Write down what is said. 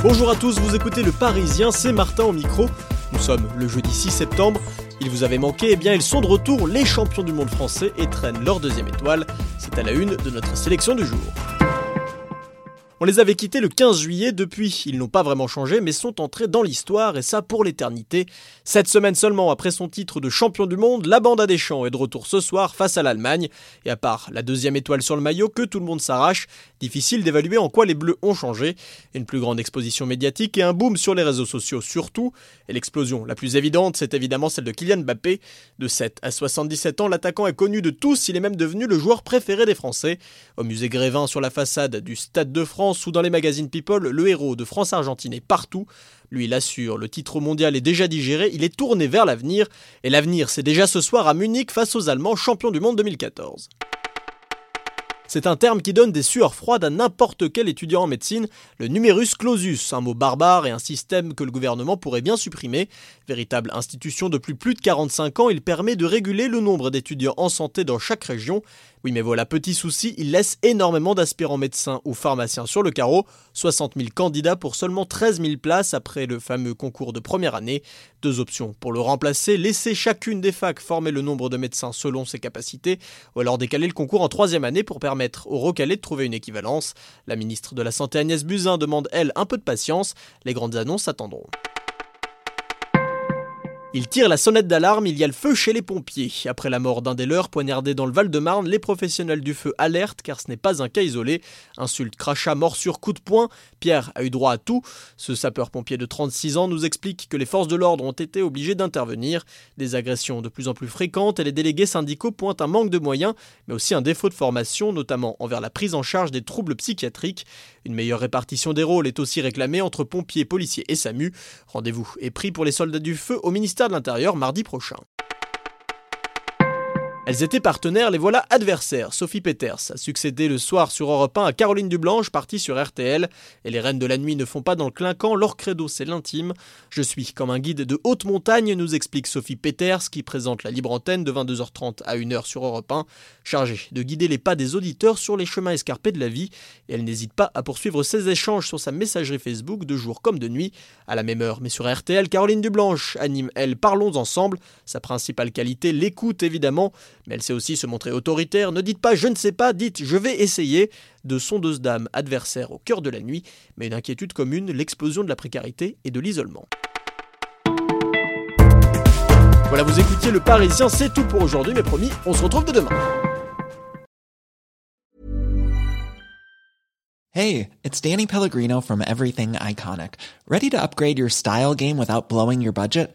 Bonjour à tous, vous écoutez Le Parisien, c'est Martin au micro. Nous sommes le jeudi 6 septembre. Il vous avait manqué, eh bien ils sont de retour, les champions du monde français, et traînent leur deuxième étoile. C'est à la une de notre sélection du jour. On les avait quittés le 15 juillet, depuis ils n'ont pas vraiment changé mais sont entrés dans l'histoire et ça pour l'éternité. Cette semaine seulement après son titre de champion du monde, la bande à Deschamps est de retour ce soir face à l'Allemagne et à part la deuxième étoile sur le maillot que tout le monde s'arrache, difficile d'évaluer en quoi les Bleus ont changé. Une plus grande exposition médiatique et un boom sur les réseaux sociaux surtout. Et l'explosion la plus évidente, c'est évidemment celle de Kylian Mbappé. De 7 à 77 ans, l'attaquant est connu de tous, il est même devenu le joueur préféré des Français. Au musée Grévin sur la façade du Stade de France, ou dans les magazines People, le héros de France-Argentine est partout. Lui, il assure, le titre mondial est déjà digéré, il est tourné vers l'avenir, et l'avenir, c'est déjà ce soir à Munich face aux Allemands champions du monde 2014. C'est un terme qui donne des sueurs froides à n'importe quel étudiant en médecine, le numerus clausus, un mot barbare et un système que le gouvernement pourrait bien supprimer. Véritable institution depuis plus de 45 ans, il permet de réguler le nombre d'étudiants en santé dans chaque région. Oui mais voilà, petit souci, il laisse énormément d'aspirants médecins ou pharmaciens sur le carreau, 60 000 candidats pour seulement 13 000 places après le fameux concours de première année. Deux options pour le remplacer, laisser chacune des facs former le nombre de médecins selon ses capacités, ou alors décaler le concours en troisième année pour permettre aux recalés de trouver une équivalence. La ministre de la Santé Agnès Buzyn demande, elle, un peu de patience, les grandes annonces attendront. Il tire la sonnette d'alarme, il y a le feu chez les pompiers. Après la mort d'un des leurs poignardé dans le Val-de-Marne, les professionnels du feu alertent car ce n'est pas un cas isolé. Insulte, crachat, morsure, coup de poing, Pierre a eu droit à tout. Ce sapeur-pompier de 36 ans nous explique que les forces de l'ordre ont été obligées d'intervenir. Des agressions de plus en plus fréquentes et les délégués syndicaux pointent un manque de moyens, mais aussi un défaut de formation, notamment envers la prise en charge des troubles psychiatriques. Une meilleure répartition des rôles est aussi réclamée entre pompiers, policiers et SAMU. Rendez-vous est pris pour les soldats du feu au ministère de l'Intérieur mardi prochain. Elles étaient partenaires, les voilà adversaires. Sophie Peters a succédé le soir sur Europe 1 à Caroline Dublanche, partie sur RTL. Et les reines de la nuit ne font pas dans le clinquant, leur credo c'est l'intime. Je suis comme un guide de haute montagne, nous explique Sophie Peters, qui présente la libre antenne de 22h30 à 1h sur Europe 1, chargée de guider les pas des auditeurs sur les chemins escarpés de la vie. Et elle n'hésite pas à poursuivre ses échanges sur sa messagerie Facebook de jour comme de nuit. À la même heure, mais sur RTL, Caroline Dublanche anime, elle, Parlons ensemble. Sa principale qualité, l'écoute évidemment mais elle sait aussi se montrer autoritaire. Ne dites pas je ne sais pas, dites je vais essayer. De sondeuse d'âme adversaire au cœur de la nuit, mais une inquiétude commune, l'explosion de la précarité et de l'isolement. Voilà, vous écoutiez Le Parisien, c'est tout pour aujourd'hui, mais promis, on se retrouve de demain. Hey, it's Danny Pellegrino from Everything Iconic. Ready to upgrade your style game without blowing your budget?